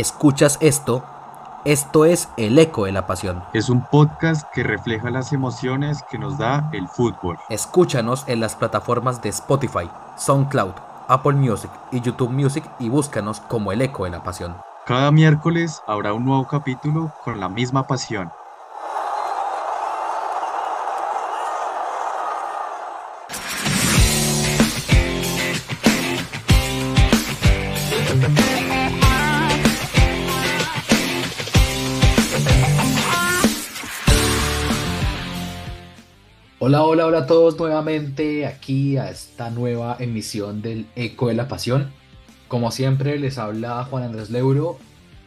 escuchas esto, esto es El Eco de la Pasión. Es un podcast que refleja las emociones que nos da el fútbol. Escúchanos en las plataformas de Spotify, SoundCloud, Apple Music y YouTube Music y búscanos como El Eco de la Pasión. Cada miércoles habrá un nuevo capítulo con la misma pasión. Hola, hola, hola a todos nuevamente aquí a esta nueva emisión del Eco de la Pasión. Como siempre les habla Juan Andrés Leuro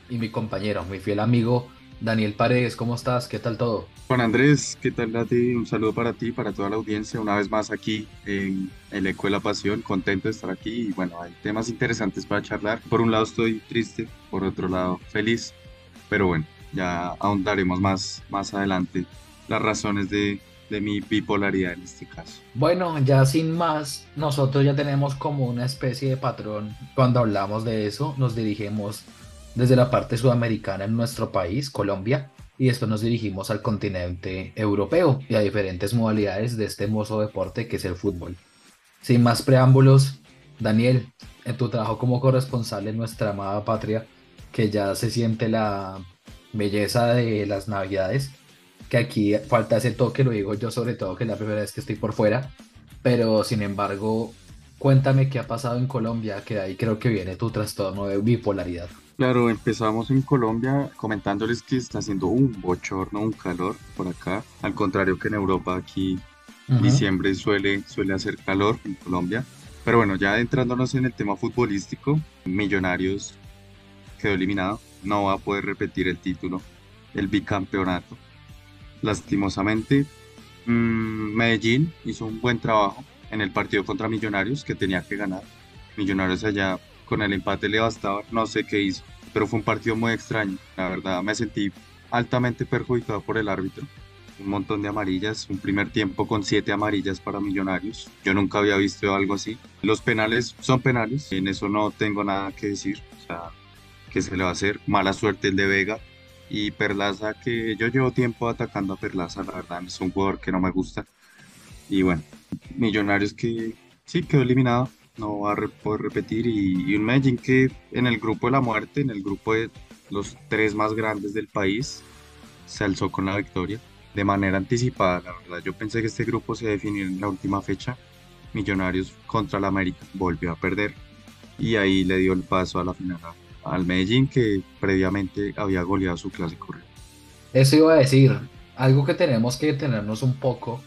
y mi compañero, mi fiel amigo Daniel Paredes. ¿Cómo estás? ¿Qué tal todo? Juan Andrés, ¿qué tal a ti? Un saludo para ti, para toda la audiencia, una vez más aquí en el Eco de la Pasión, contento de estar aquí y bueno, hay temas interesantes para charlar. Por un lado estoy triste, por otro lado feliz, pero bueno, ya ahondaremos más, más adelante las razones de, de mi bipolaridad en este caso. Bueno, ya sin más, nosotros ya tenemos como una especie de patrón cuando hablamos de eso, nos dirigimos desde la parte sudamericana en nuestro país, Colombia, y después nos dirigimos al continente europeo y a diferentes modalidades de este hermoso deporte que es el fútbol. Sin más preámbulos, Daniel, en tu trabajo como corresponsal en nuestra amada patria, que ya se siente la belleza de las navidades, que aquí falta ese toque, lo digo yo sobre todo que es la primera vez que estoy por fuera, pero sin embargo, cuéntame qué ha pasado en Colombia, que de ahí creo que viene tu trastorno de bipolaridad. Claro, empezamos en Colombia comentándoles que está haciendo un bochorno, un calor por acá, al contrario que en Europa, aquí diciembre suele, suele hacer calor en Colombia. Pero bueno, ya adentrándonos en el tema futbolístico, Millonarios quedó eliminado, no va a poder repetir el título, el bicampeonato lastimosamente. Mm, Medellín hizo un buen trabajo en el partido contra Millonarios que tenía que ganar. Millonarios allá con el empate le bastaba, no sé qué hizo, pero fue un partido muy extraño. La verdad me sentí altamente perjudicado por el árbitro. Un montón de amarillas, un primer tiempo con siete amarillas para Millonarios. Yo nunca había visto algo así. Los penales son penales, en eso no tengo nada que decir. O sea, ¿qué se le va a hacer? Mala suerte el de Vega, y Perlaza, que yo llevo tiempo atacando a Perlaza, la verdad es un jugador que no me gusta. Y bueno, Millonarios que sí quedó eliminado, no va a poder repetir. Y, un Medellín que en el grupo de la muerte, en el grupo de los tres más grandes del país, se alzó con la victoria de manera anticipada. La verdad, yo pensé que este grupo se definía en la última fecha. Millonarios contra la América volvió a perder y ahí le dio el paso a la final al Medellín que previamente había goleado su clásico. Eso iba a decir, algo que tenemos que detenernos un poco.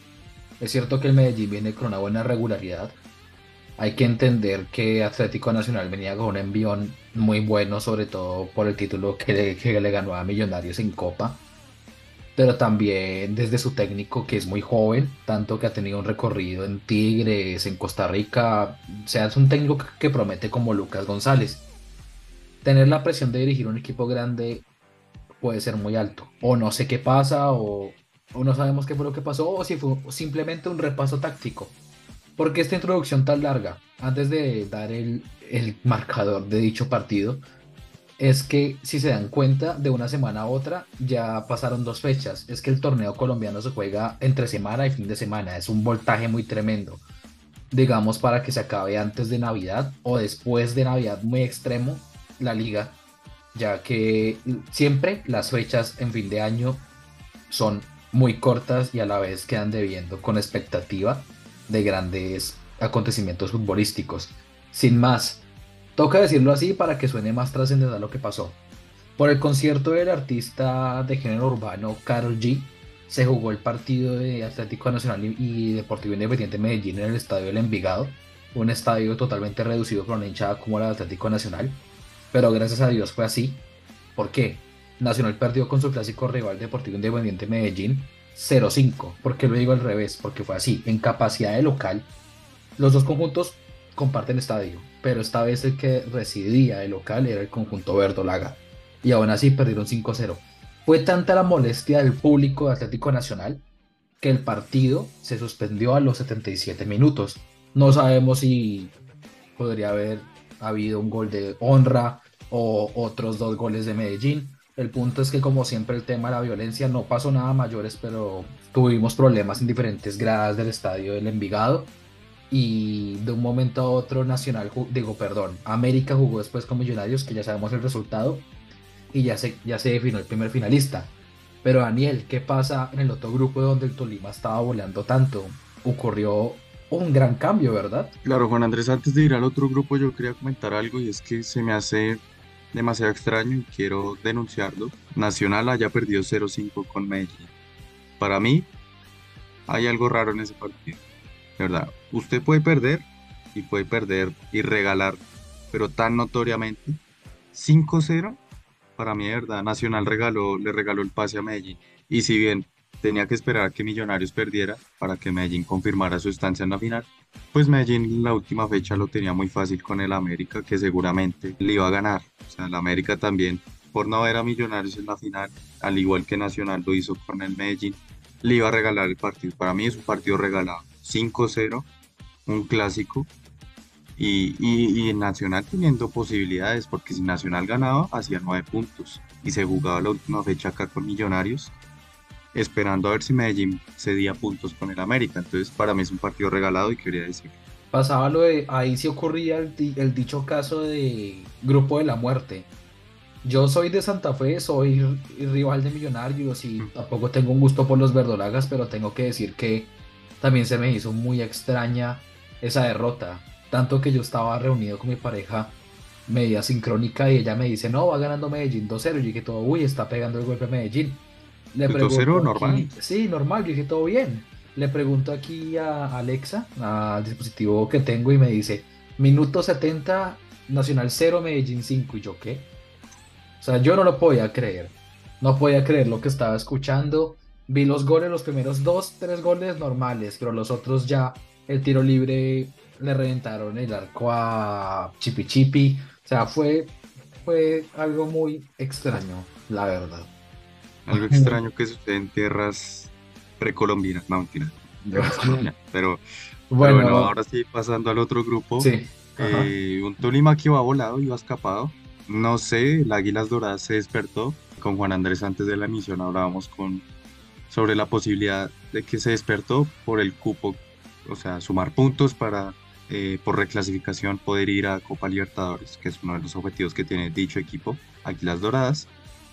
Es cierto que el Medellín viene con una buena regularidad. Hay que entender que Atlético Nacional venía con un envión muy bueno, sobre todo por el título que que le ganó a Millonarios en Copa. Pero también desde su técnico, que es muy joven, tanto que ha tenido un recorrido en Tigres, en Costa Rica. O sea, es un técnico que promete como Lucas González tener la presión de dirigir un equipo grande puede ser muy alto. O no sé qué pasa, o, no sabemos qué fue lo que pasó, o si fue simplemente un repaso táctico. Porque esta introducción tan larga, antes de dar el, el marcador de dicho partido, es que si se dan cuenta, de una semana a otra ya pasaron dos fechas. Es que el torneo colombiano se juega entre semana y fin de semana. Es un voltaje muy tremendo. Digamos para que se acabe antes de Navidad o después de Navidad muy extremo la liga, ya que siempre las fechas en fin de año son muy cortas y a la vez quedan debiendo con expectativa de grandes acontecimientos futbolísticos. Sin más, toca decirlo así para que suene más trascendental lo que pasó. Por el concierto del artista de género urbano Carol G, se jugó el partido de Atlético Nacional y Deportivo Independiente Medellín en el estadio del Envigado, un estadio totalmente reducido por una hinchada como la Atlético Nacional, pero gracias a Dios fue así. ¿Por qué? Nacional perdió con su clásico rival Deportivo Independiente Medellín 0-5. ¿Por qué lo digo al revés? Porque fue así. En capacidad de local, los dos conjuntos comparten estadio, pero esta vez el que residía de local era el conjunto verdolaga. Y aún así perdieron 5-0. Fue tanta la molestia del público de Atlético Nacional que el partido se suspendió a los 77 minutos. No sabemos si podría haber habido un gol de honra o otros dos goles de Medellín. El punto es que como siempre el tema de la violencia no pasó nada mayores, pero tuvimos problemas en diferentes gradas del estadio del Envigado y de un momento a otro Nacional, digo, perdón, América jugó después con Millonarios, que ya sabemos el resultado, y ya se, ya se definió el primer finalista. Pero Daniel, ¿qué pasa en el otro grupo donde el Tolima estaba volando tanto? Ocurrió un gran cambio, ¿verdad? Claro, Juan Andrés, antes de ir al otro grupo yo quería comentar algo y es que se me hace demasiado extraño y quiero denunciarlo. Nacional haya perdido 0-5 con Medellín. Para mí hay algo raro en ese partido. De verdad, usted puede perder y puede perder y regalar, pero tan notoriamente 5-0, para mí de verdad Nacional regaló, le regaló el pase a Medellín. Y si bien tenía que esperar a que Millonarios perdiera para que Medellín confirmara su estancia en la final, pues Medellín en la última fecha lo tenía muy fácil con el América, que seguramente le iba a ganar. O sea, el América también, por no ver a Millonarios en la final, al igual que Nacional lo hizo con el Medellín, le iba a regalar el partido. Para mí es un partido regalado. 5-0, un clásico. Y, y, Nacional teniendo posibilidades, porque si Nacional ganaba, hacía nueve puntos. Y se jugaba la última fecha acá con Millonarios, esperando a ver si Medellín cedía puntos con el América. Entonces, para mí es un partido regalado y quería decir. Pasaba lo de, ahí sí ocurría el, dicho caso de grupo de la muerte. Yo soy de Santa Fe, soy rival de Millonarios y tampoco tengo un gusto por los verdolagas, pero tengo que decir que también se me hizo muy extraña esa derrota. Tanto que yo estaba reunido con mi pareja media sincrónica y ella me dice, no, va ganando Medellín 2-0. Y dije todo, uy, está pegando el golpe a Medellín. Le pregunto 2-0 normal. Sí, normal, yo dije todo bien. Le pregunto aquí a Alexa, al dispositivo que tengo, y me dice, minuto 70, Nacional 0, Medellín 5. ¿Y yo qué? O sea, yo no lo podía creer. No podía creer lo que estaba escuchando. Vi los goles, los primeros dos, tres goles normales, pero los otros ya, el tiro libre le reventaron el arco a Chipi Chipi. O sea, fue, fue algo muy extraño, la verdad. Algo extraño que sucede en tierras precolombinas, no Pero, bueno, ahora sí, pasando al otro grupo. Sí. Eh, un Tolima que iba volado, iba escapado. No sé, el Águilas Doradas se despertó. Con Juan Andrés antes de la emisión hablábamos con sobre la posibilidad de que se despertó por el cupo, o sea, sumar puntos para eh, por reclasificación poder ir a Copa Libertadores, que es uno de los objetivos que tiene dicho equipo, aquí las Doradas.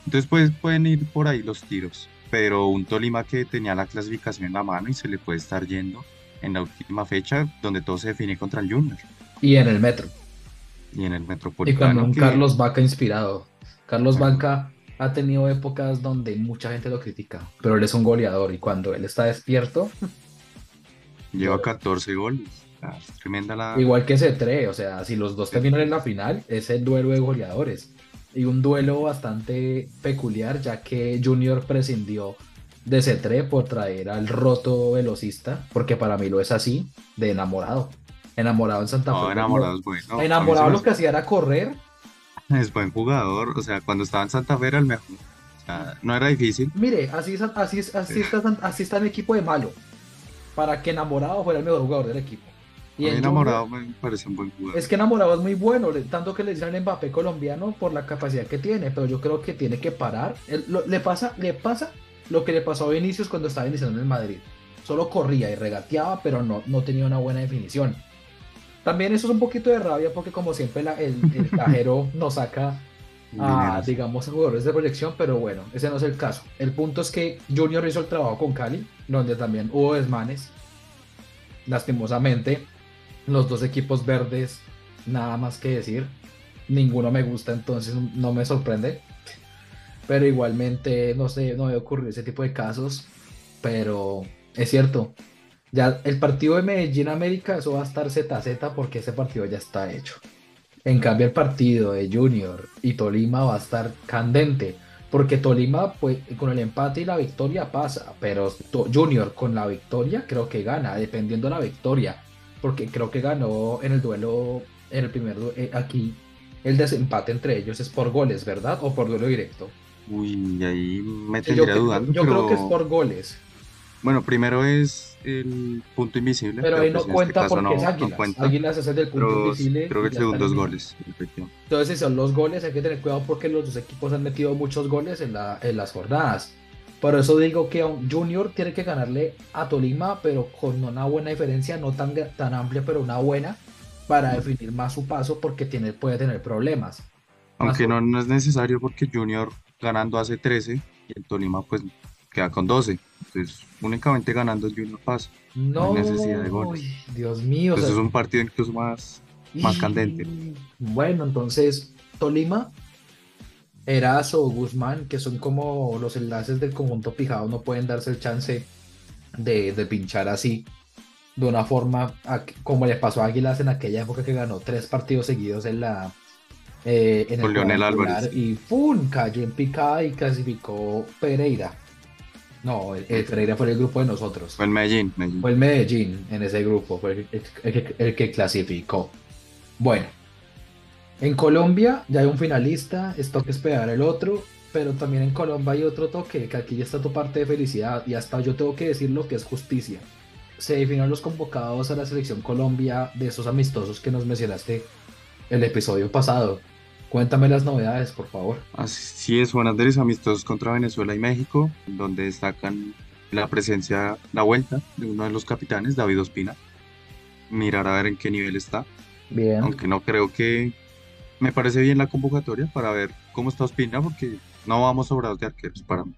Entonces pues, pueden ir por ahí los tiros, pero un Tolima que tenía la clasificación en la mano y se le puede estar yendo en la última fecha donde todo se define contra el Junior. Y en el Metro. Y en el Metropolitano. Y con un Carlos Vaca inspirado. Carlos Vaca ha tenido épocas donde mucha gente lo critica, pero él es un goleador y cuando él está despierto... Lleva 14 goles. tremenda la... Igual que C3, o sea, si los dos terminan en la final, es el duelo de goleadores. Y un duelo bastante peculiar, ya que Junior prescindió de C3 por traer al roto velocista, porque para mí lo es así, de enamorado. Enamorado en Santa Fe. No, enamorado es bueno. Enamorado lo que hacía era correr es buen jugador, o sea, cuando estaba en Santa Fe era el mejor. O sea, no era difícil. Mire, así, así, así, está, así está el equipo de malo. Para que enamorado fuera el mejor jugador del equipo. Y enamorado me parece un buen jugador. Es que enamorado es muy bueno, tanto que le dicen al Mbappé colombiano por la capacidad que tiene, pero yo creo que tiene que parar. le, pasa, le pasa lo que le pasó a Vinicius cuando estaba iniciando en el Madrid. Solo corría y regateaba, pero no, no tenía una buena definición. También eso es un poquito de rabia porque como siempre el, el cajero nos saca a, digamos, a jugadores de proyección, pero bueno, ese no es el caso. El punto es que Junior hizo el trabajo con Cali, donde también hubo desmanes. Lastimosamente, los dos equipos verdes, nada más que decir. Ninguno me gusta, entonces no me sorprende. Pero igualmente, no sé, no me ocurrido ese tipo de casos. Pero es cierto, ya el partido de Medellín América, eso va a estar ZZ porque ese partido ya está hecho. En cambio, el partido de Junior y Tolima va a estar candente. Porque Tolima, pues, con el empate y la victoria pasa. Pero Junior con la victoria creo que gana, dependiendo de la victoria. Porque creo que ganó en el duelo, en el primer eh, aquí, el desempate entre ellos es por goles, ¿verdad? O por duelo directo. Uy, ahí me tendría dudando. Yo creo que es por goles. Bueno, primero es el punto invisible, Pero pero ahí pues no en este cuenta porque es no, no Águilas. cuenta. Águilas es el del punto Pero invisible creo que el segundo es goles. Entonces, si son los goles, hay que tener cuidado porque los dos equipos han metido muchos goles en la, en las jornadas. Por eso digo que un Junior tiene que ganarle a Tolima, pero con una buena diferencia, no tan, tan amplia, pero una buena, para definir más su paso porque tiene, puede tener problemas. Aunque no, no es necesario porque Junior ganando hace 13 y el Tolima pues queda con 12. Entonces, únicamente ganando el Junior pasa. No, hay necesidad de goles. Dios mío. o Entonces sea, es un partido incluso más, más candente. Bueno, entonces, Tolima, Erazo o Guzmán, que son como los enlaces del conjunto pijado, no pueden darse el chance de, de pinchar así, de una forma a- como le pasó a Águilas en aquella época que ganó tres partidos seguidos en la eh, en el Leonel Álvarez. y ¡pum! cayó en picada y clasificó Pereira. No, el, el Pereira fue el grupo de nosotros. Fue el Medellín, Medellín. Fue el Medellín en ese grupo, fue el que clasificó. Bueno, en Colombia ya hay un finalista, es toque esperar el otro, pero también en Colombia hay otro toque, que aquí ya está tu parte de felicidad y hasta yo tengo que decir lo que es justicia. Se definieron los convocados a la selección Colombia de esos amistosos que nos mencionaste el episodio pasado. Cuéntame las novedades, por favor. Así es, Juan Andrés, amistosos contra Venezuela y México, donde destacan la presencia, la vuelta de uno de los capitanes, David Ospina. Mirar a ver en qué nivel está, Bien. aunque no creo que me parece bien la convocatoria para ver cómo está Ospina, porque no vamos sobrados de arqueros para mí.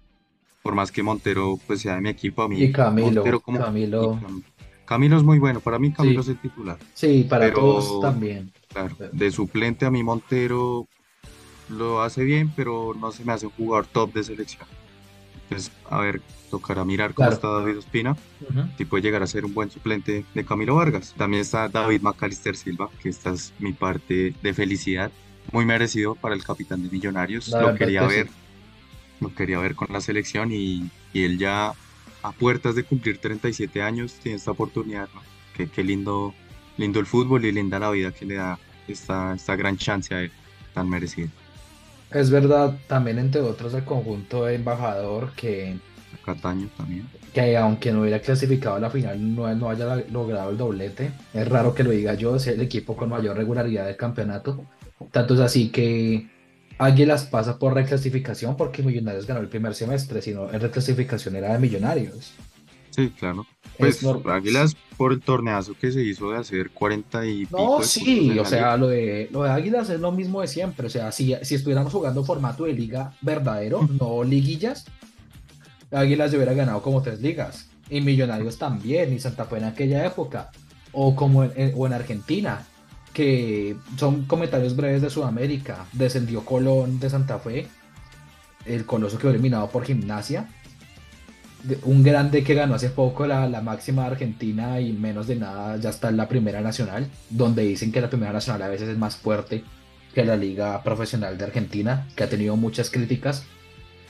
Por más que Montero pues sea de mi equipo, a mí Y Camilo, Montero como Camilo. y Camilo es muy bueno, para mí Camilo Sí. es el titular. Sí, para Pero- todos también. Claro, de suplente a mi Montero lo hace bien, pero no se me hace un jugador top de selección. Entonces, a ver, tocará mirar cómo Claro. está David Ospina, Ujú. si puede llegar a ser un buen suplente de Camilo Vargas. También está David Macalister Silva, que esta es mi parte de felicidad, muy merecido para el capitán de Millonarios. La Lo quería que sí. ver, lo quería ver con la selección y, y él ya a puertas de cumplir 37 años tiene esta oportunidad, ¿no? Qué, qué lindo, lindo el fútbol y linda la vida que le da esta, esta gran chance a él, tan merecido. Es verdad, también entre otros el conjunto de embajador que, A Cataño también. que aunque no hubiera clasificado a la final no, no haya logrado el doblete. Es raro que lo diga yo, es el equipo con mayor regularidad del campeonato. Tanto es así que Águilas pasa por reclasificación porque Millonarios ganó el primer semestre, sino en reclasificación era de Millonarios. Sí, claro. Es Pues Águilas por el torneazo que se hizo de hacer 40 y No, sí, o sea, lo de, lo de Águilas es lo mismo de siempre. O sea, si, si estuviéramos jugando formato de liga verdadero, no liguillas, Águilas hubiera ganado como tres ligas. Y Millonarios también, y Santa Fe en aquella época. O como en, en- o en Argentina, que son comentarios breves de Sudamérica. Descendió Colón de Santa Fe. El Coloso quedó eliminado por gimnasia. Un grande que ganó hace poco la, la máxima de Argentina y menos de nada ya está en la primera nacional, donde dicen que la primera nacional a veces es más fuerte que la liga profesional de Argentina, que ha tenido muchas críticas.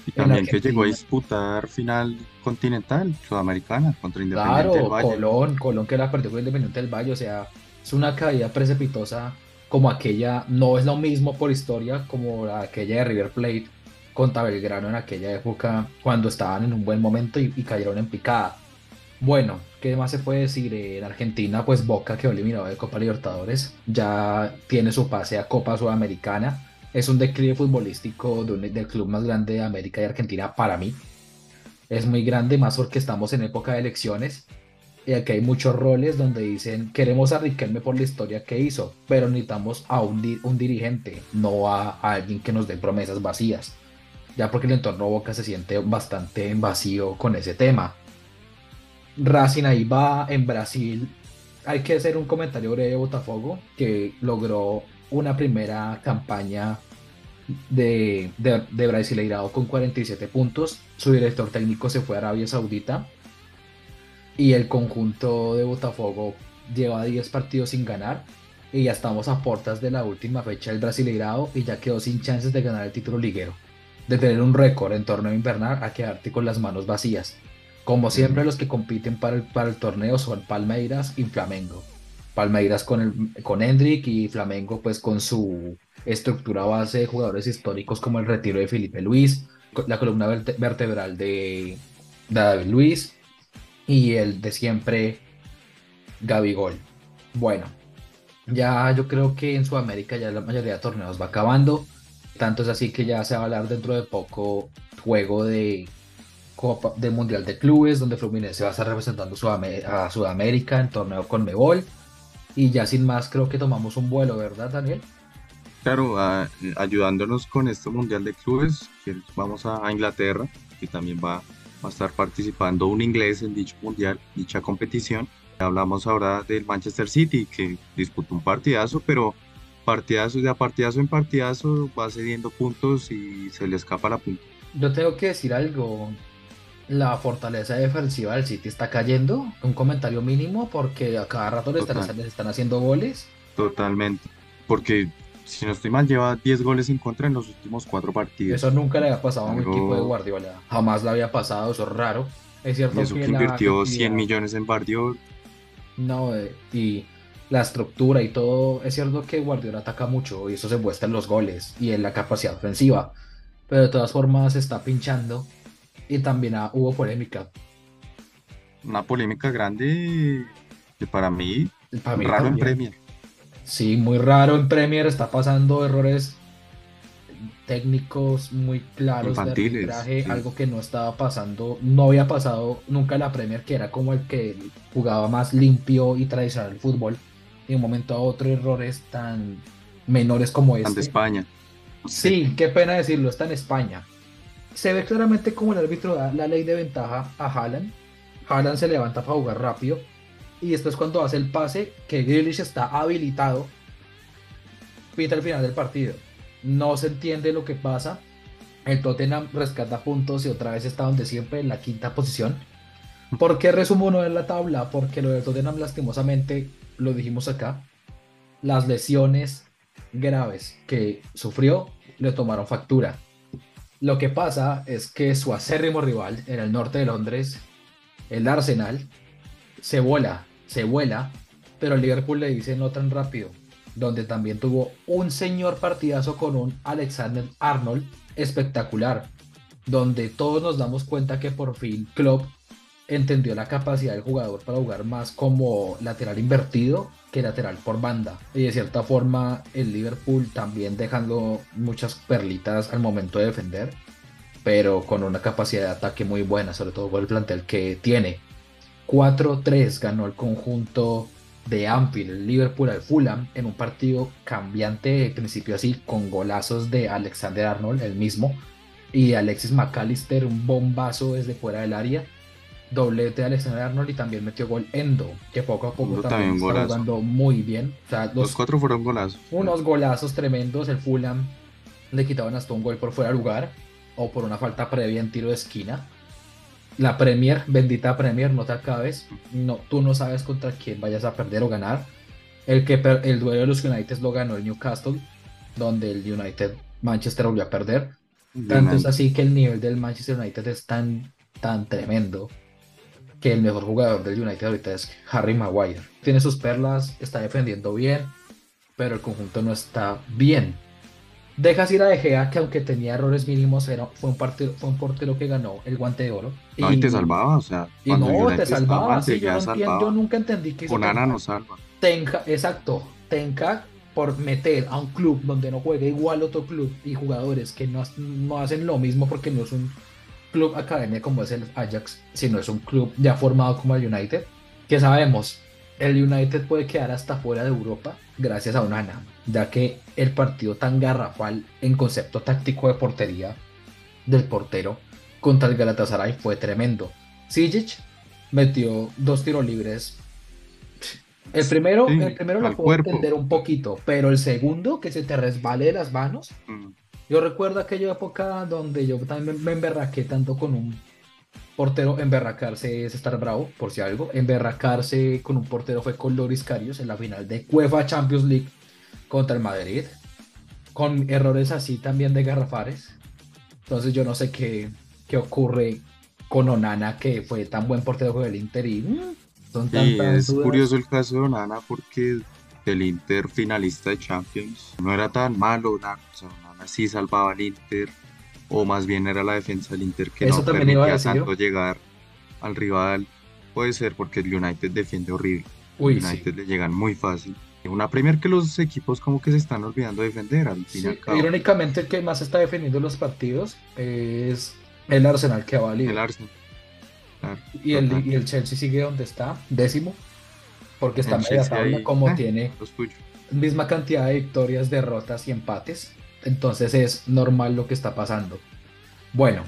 Y también que llegó a disputar final continental sudamericana contra Independiente del Claro, Valle. Colón, Colón que la perdió con Independiente del Valle, o sea, es una caída precipitosa como aquella, no es lo mismo por historia como la- aquella de River Plate contra Belgrano en aquella época cuando estaban en un buen momento y, y cayeron en picada. Bueno, ¿qué más se puede decir? En Argentina, pues Boca quedó eliminado de Copa Libertadores, ya tiene su pase a Copa Sudamericana, es un declive futbolístico de un- del club más grande de América y Argentina para mí. Es muy grande, más porque estamos en época de elecciones. Y aquí hay muchos roles donde dicen, queremos a Riquelme por la historia que hizo, pero necesitamos a un, un dirigente, no a, a alguien que nos dé promesas vacías. Ya porque el entorno Boca se siente bastante vacío con ese tema. Racing ahí va en Brasil. Hay que hacer un comentario breve de Botafogo, que logró una primera campaña de, de, de Brasileirao con 47 puntos. Su director técnico se fue a Arabia Saudita. Y el conjunto de Botafogo lleva 10 partidos sin ganar. Y ya estamos a puertas de la última fecha del Brasileirao y ya quedó sin chances de ganar el título liguero. De tener un récord en torneo invernal a quedarte con las manos vacías. Como siempre, los que compiten para el, para el torneo son Palmeiras y Flamengo. Palmeiras con, el, con Hendrik y Flamengo pues con su estructura base de jugadores históricos como el retiro de Felipe Luis, la columna verte- vertebral de, de David Luis y el de siempre, Gabigol. Bueno, ya yo creo que en Sudamérica ya la mayoría de torneos va acabando. Tanto es así que ya se va a hablar dentro de poco juego de Copa del Mundial de Clubes, donde Fluminense va a estar representando a Sudamérica en torneo con Mebol. Y ya sin más, creo que tomamos un vuelo, ¿verdad, Daniel? Claro, ayudándonos con este Mundial de Clubes, que vamos a, Inglaterra, que también va, a estar participando un inglés en dicho Mundial, dicha competición. Hablamos ahora del Manchester City, que disputó un partidazo, pero partidazo de a partidazo en partidazo va cediendo puntos y se le escapa la punta. Yo tengo que decir algo, la fortaleza defensiva del City está cayendo, un comentario mínimo, porque a cada rato le están, están haciendo goles. Totalmente, porque si no estoy mal, lleva 10 goles en contra en los últimos cuatro partidos. Eso nunca le había pasado a un equipo de Guardiola, jamás le había pasado, eso es raro. Es cierto eso que, invirtió 100 millones en Guardiola. No, eh, y la estructura y todo, es cierto que Guardiola ataca mucho y eso se muestra en los goles y en la capacidad ofensiva, pero de todas formas está pinchando y también hubo polémica. Una polémica grande que para mí, raro en Premier. Sí, muy raro en Premier, está pasando errores técnicos muy claros de arbitraje, algo que no estaba pasando, no había pasado nunca en la Premier, que era como el que jugaba más limpio y tradicional el fútbol. Y de un momento a otro errores tan menores como este. de España. Sí, qué pena decirlo, está en España se ve claramente como el árbitro da la ley de ventaja a Haaland. Haaland se levanta para jugar rápido. Y después cuando hace el pase, que Grealish está habilitado, pita el final del partido. No se entiende lo que pasa. El Tottenham rescata puntos y otra vez está donde siempre, en la quinta posición. ¿Por qué resumo uno en la tabla? Porque lo de Tottenham lastimosamente, lo dijimos acá, las lesiones graves que sufrió le tomaron factura. Lo que pasa es que su acérrimo rival en el norte de Londres, el Arsenal, se vuela, se vuela, pero el Liverpool le dice no tan rápido, donde también tuvo un señor partidazo con un Alexander Arnold espectacular, donde todos nos damos cuenta que por fin Klopp entendió la capacidad del jugador para jugar más como lateral invertido que lateral por banda. Y de cierta forma el Liverpool también dejando muchas perlitas al momento de defender, pero con una capacidad de ataque muy buena, sobre todo por el plantel que tiene. 4-3 ganó el conjunto de Anfield, el Liverpool al Fulham, en un partido cambiante de principio así, con golazos de Alexander Arnold, el mismo, y Alexis McAllister, un bombazo desde fuera del área doblete de Alexander Arnold y también metió gol Endo, que poco a poco también, está jugando muy bien. los, cuatro fueron golazos. Unos golazos tremendos. El Fulham le quitaban hasta un gol por fuera de lugar o por una falta previa en tiro de esquina. La Premier, bendita Premier, no te acabes. No, tú no sabes contra quién vayas a perder o ganar. El, que el duelo de los United lo ganó el Newcastle, donde el United Manchester volvió a perder. Tanto es así que el nivel del Manchester United es tan, tan tremendo que el mejor jugador del United ahorita es Harry Maguire. Tiene sus perlas, está defendiendo bien, pero el conjunto no está bien. Dejas ir a De Gea, que aunque tenía errores mínimos, era, fue, un partido, fue un portero que ganó el guante de oro. No, y, te salvaba, o sea. Y no, te salvaba. yo, nunca entendí que Con Ana no salva. Tenga, exacto. Tenga por meter a un club donde no juegue igual otro club y jugadores que no, no hacen lo mismo porque no es un club academia como es el Ajax, sino es un club ya formado como el United, que sabemos, el United puede quedar hasta fuera de Europa gracias a Onana, ya que el partido tan garrafal en concepto táctico de portería del portero contra el Galatasaray fue tremendo. Sijic metió dos tiros libres. El primero, el primero lo puedo entender un poquito, pero el segundo, que se te resbale de las manos, mm. Yo recuerdo aquella época donde yo también me emberraqué tanto con un portero. Emberracarse es estar bravo, por si algo. Emberracarse con un portero fue con Loris Carios en la final de UEFA Champions League contra el Madrid. Con errores así también de garrafares. Entonces yo no sé qué, qué ocurre con Onana, que fue tan buen portero del Inter y mm, son es curioso el caso de Onana porque el Inter finalista de Champions no era tan malo, Onana, así salvaba al Inter, o más bien era la defensa del Inter que no permitía tanto llegar al rival. puede ser porque el United defiende horrible. Uy, United le llegan muy fácil. Una Premier que los equipos como que se están olvidando de defender al fin Irónicamente el que más está defendiendo los partidos es el Arsenal que va a El Arsenal. y, el, y el Chelsea sigue donde está, décimo, porque está media tabla como ah, tiene misma cantidad de victorias, derrotas y empates. Entonces es normal lo que está pasando. Bueno,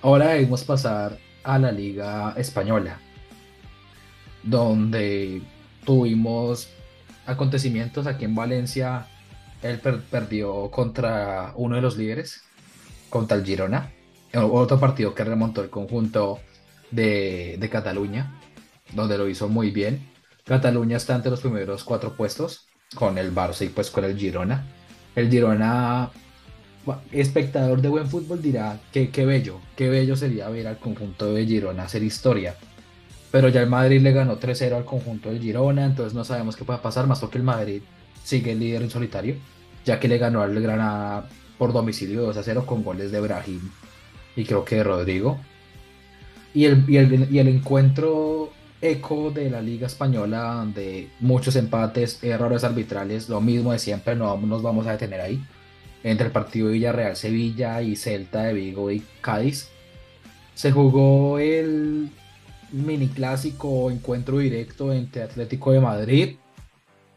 ahora debemos pasar a la Liga Española, donde tuvimos acontecimientos aquí en Valencia. Él perdió contra uno de los líderes, contra el Girona. Otro partido que remontó el conjunto de, de Cataluña, donde lo hizo muy bien. Cataluña está entre los primeros cuatro puestos con el Barça y pues con el Girona. El Girona, espectador de buen fútbol dirá que qué bello, qué bello sería ver al conjunto de Girona hacer historia. Pero ya el Madrid le ganó 3-0 al conjunto del Girona, entonces no sabemos qué puede pasar, más porque el Madrid sigue el líder en solitario, ya que le ganó al Granada por domicilio 2-0 con goles de Brahim y creo que de Rodrigo. Y el, y el, y el encuentro eco de la Liga Española, donde muchos empates, errores arbitrales, lo mismo de siempre, no nos vamos a detener ahí. Entre el partido de Villarreal-Sevilla y Celta de Vigo y Cádiz, se jugó el mini clásico encuentro directo entre Atlético de Madrid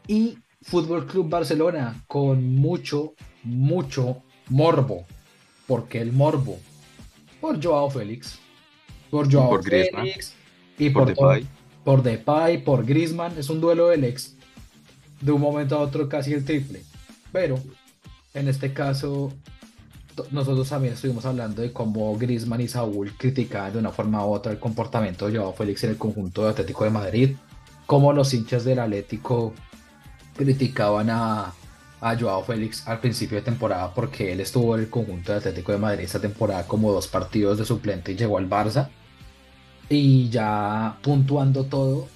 y Fútbol Club Barcelona con mucho, mucho morbo. porque el morbo? Por Joao Félix. Por Joao Félix y por, Depay. por Depay, por Griezmann. Es un duelo del ex. De un momento a otro casi el triple. Pero en este caso nosotros también estuvimos hablando de cómo Griezmann y Saúl criticaban de una forma u otra el comportamiento de Joao Félix en el conjunto de Atlético de Madrid, cómo los hinchas del Atlético criticaban a, a Joao Félix al principio de temporada porque él estuvo en el conjunto de Atlético de Madrid esta temporada como dos partidos de suplente y llegó al Barça y ya puntuando todo,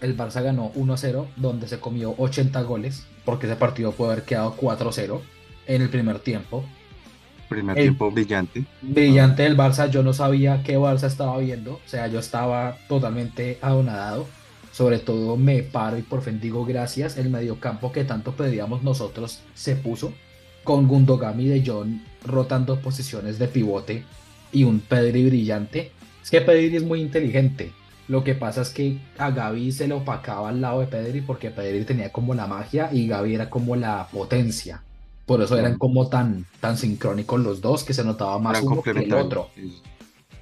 el Barça ganó 1-0 donde se comió 80 goles porque ese partido puede haber quedado 4-0 en el primer tiempo Primer tiempo brillante. Brillante del Barça, yo no sabía qué Barça estaba viendo, o sea, yo estaba totalmente adonadado. Sobre todo me paro y por fin digo gracias, el mediocampo que tanto pedíamos nosotros se puso con Gundogan y De Jong rotando posiciones de pivote y un Pedri brillante. Es que Pedri es muy inteligente. Lo que pasa es que a Gaby se le opacaba al lado de Pedri porque Pedri tenía como la magia y Gaby era como la potencia. Por eso eran como tan, tan sincrónicos los dos que se notaba más uno que el otro.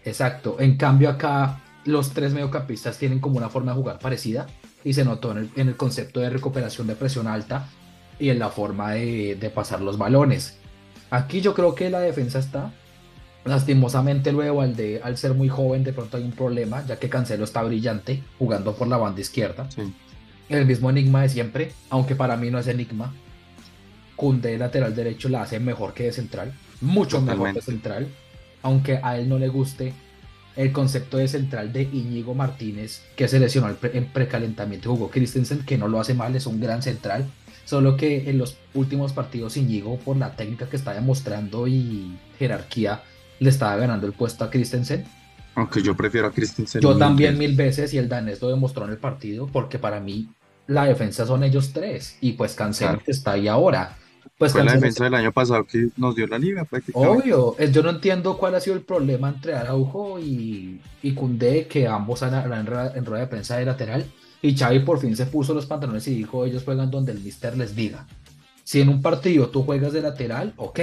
Exacto. En cambio acá los tres mediocampistas tienen como una forma de jugar parecida y se notó en el, concepto de recuperación de presión alta y en la forma de, pasar los balones. Aquí yo creo que la defensa está. Lastimosamente luego al, de, al ser muy joven de pronto hay un problema ya que Cancelo está brillante jugando por la banda izquierda. El mismo enigma de siempre, aunque para mí no es enigma, Kunde lateral derecho la hace mejor que de central, mucho mejor de central, aunque a él no le guste el concepto de central de Íñigo Martínez, que se lesionó en precalentamiento jugó Christensen, que no lo hace mal, es un gran central, solo que en los últimos partidos Íñigo, por la técnica que está demostrando y jerarquía, le estaba ganando el puesto a Christensen. Aunque yo prefiero a Christensen. Yo también mil veces y el danés lo demostró en el partido, porque para mí la defensa son ellos tres y pues Cancelo está ahí ahora. Pues Fue la defensa del año pasado que nos dio la liga Obvio, yo no entiendo cuál ha sido el problema entre Araujo y, y que ambos han en, en rueda de prensa de lateral, y Xavi por fin se puso los pantalones y dijo, ellos juegan donde el mister les diga. Si en un partido tú juegas de lateral, ok.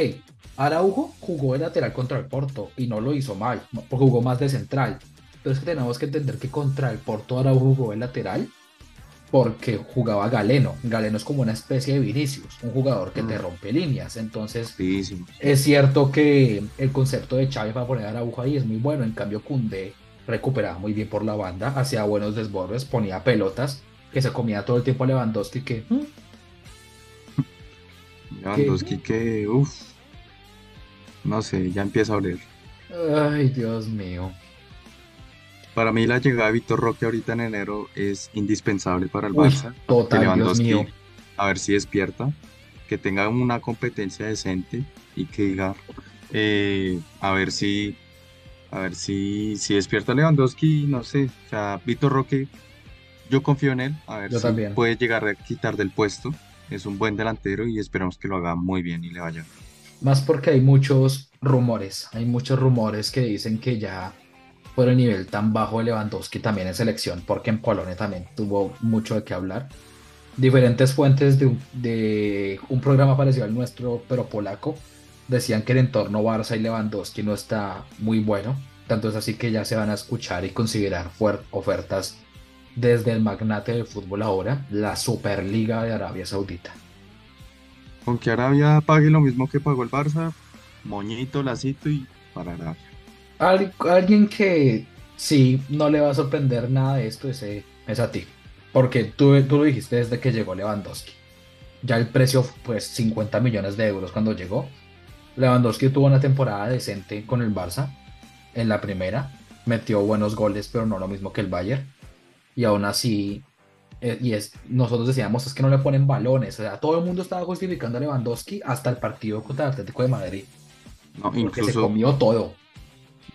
Araujo jugó de lateral contra el Porto y no lo hizo mal, porque jugó más de central. Pero es que tenemos que entender que contra el Porto Araujo jugó de lateral porque jugaba Galeno. Galeno es como una especie de Vinicius, un jugador que te mm. rompe líneas. Entonces, es cierto que el concepto de Chávez para poner a Araujo ahí es muy bueno. En cambio, Cundé recuperaba muy bien por la banda, hacía buenos desbordes, ponía pelotas, que se comía todo el tiempo a Lewandowski, que. Lewandowski, que, uff, no sé, ya empieza a oler. Ay, Dios mío. Para mí la llegada de Víctor Roque ahorita en enero es indispensable para el Barça. Total, Dios mío. A ver si despierta, que tenga una competencia decente y que diga, eh, a ver si A ver si, si despierta Lewandowski, no sé. O sea, Vitor Roque, yo confío en él. A ver Yo si también. puede llegar a quitar del puesto. Es un buen delantero y esperamos que lo haga muy bien y le vaya. Más porque hay muchos rumores, hay muchos rumores que dicen que ya por el nivel tan bajo de Lewandowski también en selección, porque en Polonia también tuvo mucho de qué hablar. Diferentes fuentes de un, programa parecido al nuestro, pero polaco, decían que el entorno Barça y Lewandowski no está muy bueno. Tanto es así que ya se van a escuchar y considerar ofertas desde el magnate del fútbol ahora, la Superliga de Arabia Saudita. Con que Arabia pague lo mismo que pagó el Barça, moñito, lacito y para Arabia. Al- alguien que sí no le va a sorprender nada de esto es, es a ti. Porque tú, tú lo dijiste desde que llegó Lewandowski. Ya el precio, pues 50 millones de euros cuando llegó. Lewandowski tuvo una temporada decente con el Barça en la primera. Metió buenos goles, pero no lo mismo que el Bayern. Y aún así, eh, y es, nosotros decíamos es que no le ponen balones. O sea, todo el mundo estaba justificando a Lewandowski hasta el partido contra el Atlético de Madrid. No, Porque se incluso comió todo.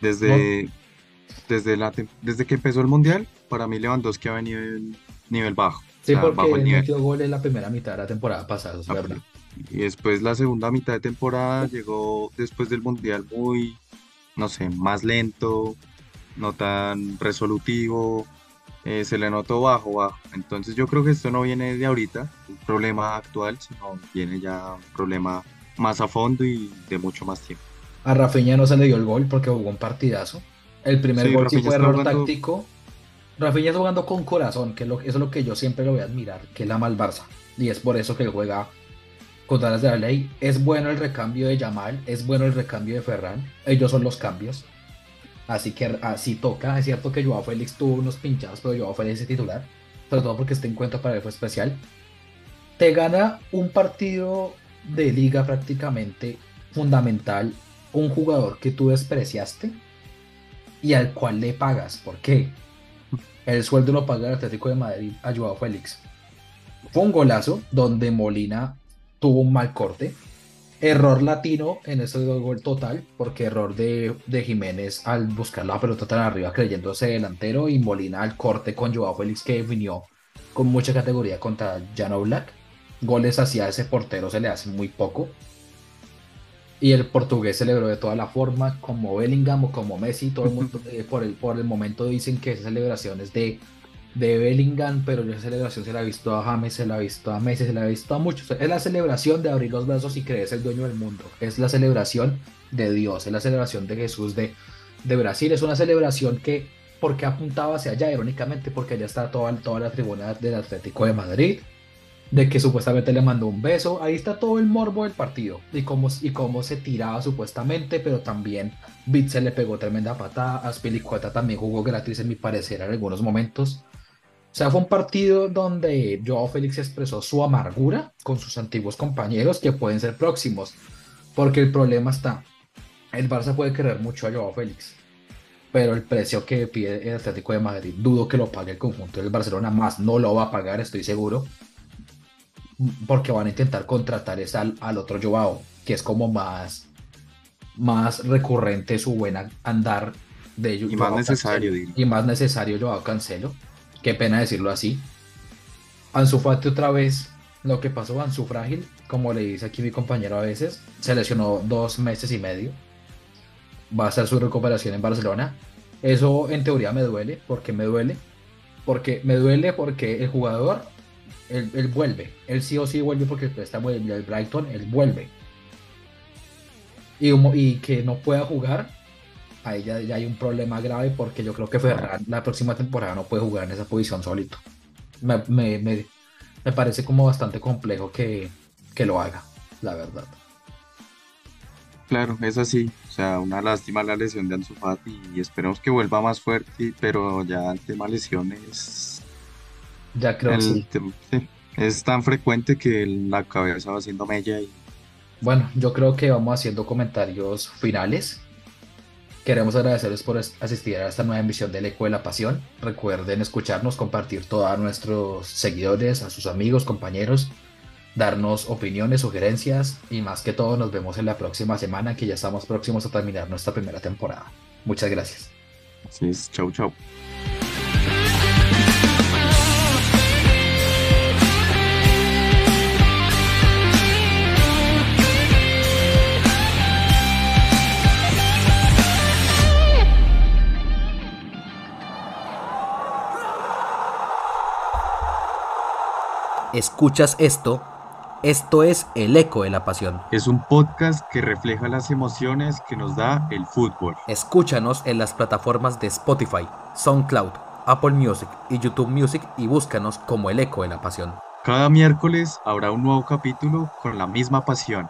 desde, desde, la, desde que empezó el Mundial, para mí Lewandowski ha venido en nivel bajo. O Sí, sea, porque bajo el nivel. metió gol en la primera mitad de la temporada pasada, es Ah, verdad. Y después la segunda mitad de temporada llegó después del Mundial muy, no sé, más lento, no tan resolutivo, eh, se le notó bajo, bajo. Entonces yo creo que esto no viene de ahorita, un problema actual, sino viene ya un problema más a fondo y de mucho más tiempo. A Rafinha no se le dio el gol porque jugó un partidazo. El primer Sí, gol sí Rafinha fue está error jugando- táctico. Rafinha está jugando con corazón, que es lo- eso es lo que yo siempre lo voy a admirar, que él ama al Barça. Y es por eso que él juega con todas las de la ley. Es bueno el recambio de Yamal, es bueno el recambio de Ferran. Ellos son los cambios. Así que así toca. Es cierto que Joao Félix tuvo unos pinchados, pero Joao Félix es titular. Sobre todo porque este encuentro para él fue especial. Te gana un partido de liga prácticamente fundamental un jugador que tú despreciaste y al cual le pagas. ¿Por qué? El sueldo lo paga el Atlético de Madrid a Joao Félix. Fue un golazo donde Molina tuvo un mal corte. Error latino en ese gol total, porque error de, de Jiménez al buscar la pelota tan arriba creyéndose delantero y Molina al corte con Joao Félix que definió con mucha categoría contra Jan Oblak. Goles hacia ese portero se le hace muy poco. Y el portugués celebró de toda la forma, como Bellingham o como Messi. Todo el mundo eh, por, el, por el momento dicen que esa celebración es de, de Bellingham, pero esa celebración se la ha visto a James, se la ha visto a Messi, se la ha visto a muchos. Es la celebración de abrir los brazos y creerse el dueño del mundo. Es la celebración de Dios, es la celebración de Jesús de, de Brasil. Es una celebración que, porque apuntaba hacia allá, irónicamente, porque allá está toda, toda la tribuna del Atlético de Madrid de que supuestamente le mandó un beso. Ahí está todo el morbo del partido y cómo, y cómo se tiraba supuestamente, pero también Bitzel le pegó tremenda patada. Aspilicueta también jugó gratis, en mi parecer, en algunos momentos. O sea, fue un partido donde Joao Félix expresó su amargura con sus antiguos compañeros que pueden ser próximos, porque el problema está: el Barça puede querer mucho a Joao Félix. Pero el precio que pide el Atlético de Madrid, dudo que lo pague el conjunto del Barcelona, más no lo va a pagar, estoy seguro porque van a intentar contratar es al, al otro Joao, que es como más, más recurrente su buen andar de Y Joao más necesario, Cancelo. Y más necesario Joao Cancelo. Qué pena decirlo así. Ansu Fati otra vez, lo que pasó Ansu Frágil, como le dice aquí mi compañero a veces, se lesionó dos meses y medio. Va a hacer su recuperación en Barcelona. Eso en teoría me duele. ¿Por qué me duele? Porque me duele porque el jugador él, él, vuelve. Él sí o sí vuelve porque está el Brighton, él vuelve. Y, y, que no pueda jugar, ahí ya, ya, hay un problema grave porque yo creo que Ferran la próxima temporada no puede jugar en esa posición solito. Me, me, me, me parece como bastante complejo que, que, lo haga, la verdad. Claro, es así. O sea, una lástima la lesión de Ansu Fati y esperemos que vuelva más fuerte, pero ya el tema lesiones ya creo el, que sí. sí. Es tan frecuente que la cabeza va haciendo mella y bueno, yo creo que vamos haciendo comentarios finales. Queremos agradecerles por asistir a esta nueva emisión del Eco de la Pasión. Recuerden escucharnos, compartir todo a nuestros seguidores, a sus amigos, compañeros, darnos opiniones, sugerencias y más que todo nos vemos en la próxima semana que ya estamos próximos a terminar nuestra primera temporada. Muchas gracias. Así es, chau, chau. Escuchas esto, esto es El Eco de la Pasión. Es un podcast que refleja las emociones que nos da el fútbol. Escúchanos en las plataformas de Spotify, SoundCloud, Apple Music y YouTube Music y búscanos como El Eco de la Pasión. Cada miércoles habrá un nuevo capítulo con la misma pasión.